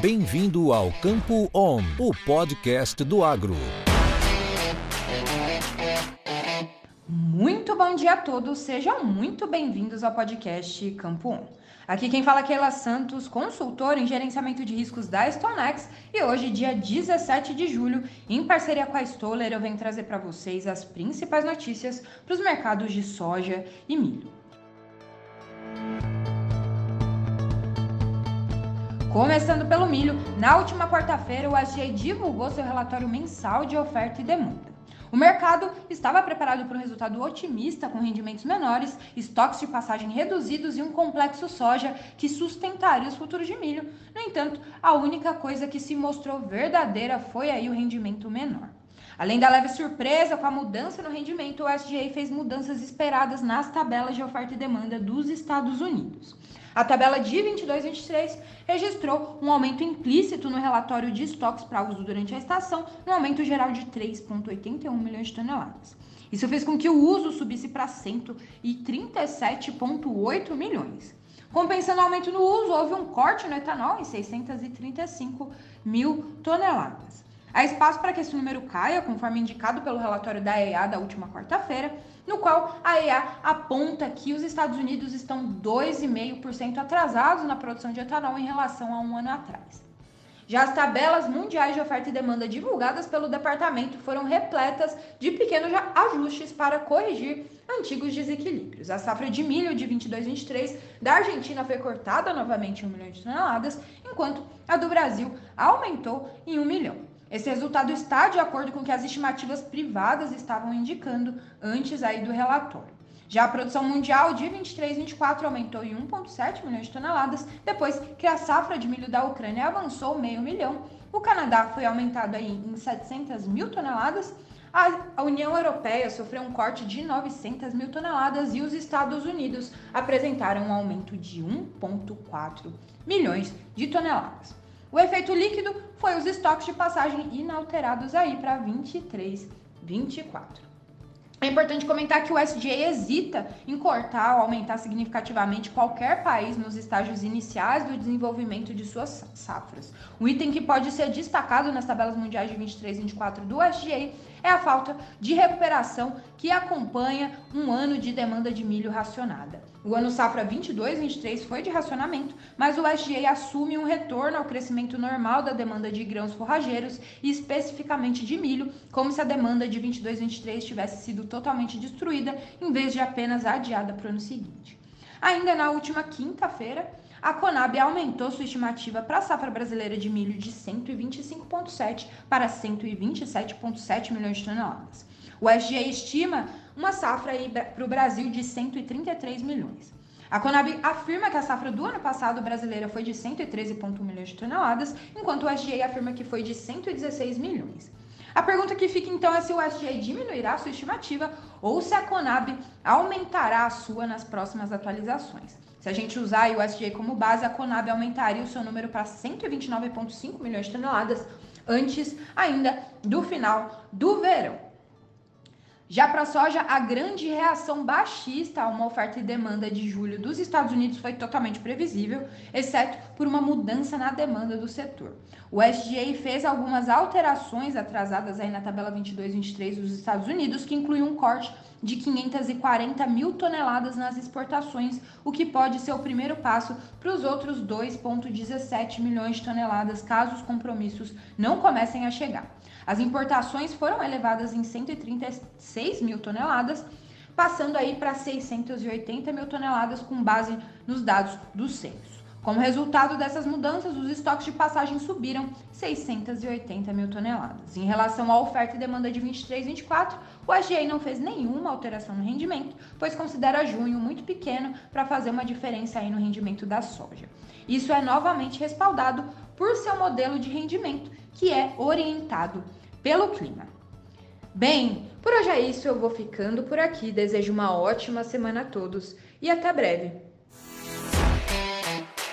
Bem-vindo ao Campo On, o podcast do agro. Muito bom dia a todos, sejam muito bem-vindos ao podcast Campo On. Aqui quem fala é Keila Santos, consultora em gerenciamento de riscos da StoneX, e hoje, dia 17 de julho, em parceria com a Stoller, eu venho trazer para vocês as principais notícias para os mercados de soja e milho. Começando pelo milho, na última quarta-feira o SGA divulgou seu relatório mensal de oferta e demanda. O mercado estava preparado para um resultado otimista com rendimentos menores, estoques de passagem reduzidos e um complexo soja que sustentaria os futuros de milho. No entanto, a única coisa que se mostrou verdadeira foi aí o rendimento menor. Além da leve surpresa com a mudança no rendimento, o SGA fez mudanças esperadas nas tabelas de oferta e demanda dos Estados Unidos. A tabela de 22-23 registrou um aumento implícito no relatório de estoques para uso durante a estação, um aumento geral de 3,81 milhões de toneladas. Isso fez com que o uso subisse para 137,8 milhões. Compensando o aumento no uso, houve um corte no etanol em 635 mil toneladas. Há espaço para que esse número caia, conforme indicado pelo relatório da EA da última quarta-feira, no qual a EA aponta que os Estados Unidos estão 2,5% atrasados na produção de etanol em relação a um ano atrás. Já as tabelas mundiais de oferta e demanda divulgadas pelo departamento foram repletas de pequenos ajustes para corrigir antigos desequilíbrios. A safra de milho de 22-23 da Argentina foi cortada novamente em 1 milhão de toneladas, enquanto a do Brasil aumentou em 1 milhão. Esse resultado está de acordo com o que as estimativas privadas estavam indicando antes aí do relatório. Já a produção mundial de 23 e 24 aumentou em 1,7 milhões de toneladas, depois que a safra de milho da Ucrânia avançou meio milhão. O Canadá foi aumentado aí em 700 mil toneladas. A União Europeia sofreu um corte de 900 mil toneladas e os Estados Unidos apresentaram um aumento de 1,4 milhões de toneladas. O efeito líquido foi os estoques de passagem inalterados aí para 23, 24. É importante comentar que o SGA hesita em cortar ou aumentar significativamente qualquer país nos estágios iniciais do desenvolvimento de suas safras. Um item que pode ser destacado nas tabelas mundiais de 23 e 24 do SGA é a falta de recuperação que acompanha um ano de demanda de milho racionada. O ano safra 22-23 foi de racionamento, mas o SGA assume um retorno ao crescimento normal da demanda de grãos forrageiros e especificamente de milho, como se a demanda de 22-23 tivesse sido totalmente destruída em vez de apenas adiada para o ano seguinte. Ainda na última quinta-feira, a Conab aumentou sua estimativa para a safra brasileira de milho de 125,7 para 127,7 milhões de toneladas. O SGA estima uma safra para o Brasil de 133 milhões. A Conab afirma que a safra do ano passado brasileira foi de 113,1 milhões de toneladas, enquanto o SGA afirma que foi de 116 milhões. A pergunta que fica então é se o SGA diminuirá sua estimativa ou se a Conab aumentará a sua nas próximas atualizações. Se a gente usar o SGA como base, a Conab aumentaria o seu número para 129,5 milhões de toneladas antes ainda do final do verão. Já para a soja, a grande reação baixista a uma oferta e demanda de julho dos Estados Unidos foi totalmente previsível, exceto por uma mudança na demanda do setor. O SGA fez algumas alterações atrasadas aí na tabela 22 e 23 dos Estados Unidos, que incluiu um corte de 540 mil toneladas nas exportações, o que pode ser o primeiro passo para os outros 2,17 milhões de toneladas, caso os compromissos não comecem a chegar. As importações foram elevadas em 136 mil toneladas, passando aí para 680 mil toneladas com base nos dados do censo. Como resultado dessas mudanças, os estoques de passagem subiram 680 mil toneladas. Em relação à oferta e demanda de 23 e 24, o SGA não fez nenhuma alteração no rendimento, pois considera junho muito pequeno para fazer uma diferença aí no rendimento da soja. Isso é novamente respaldado por seu modelo de rendimento, que é orientado pelo clima. Bem, por hoje é isso, eu vou ficando por aqui. Desejo uma ótima semana a todos e até breve.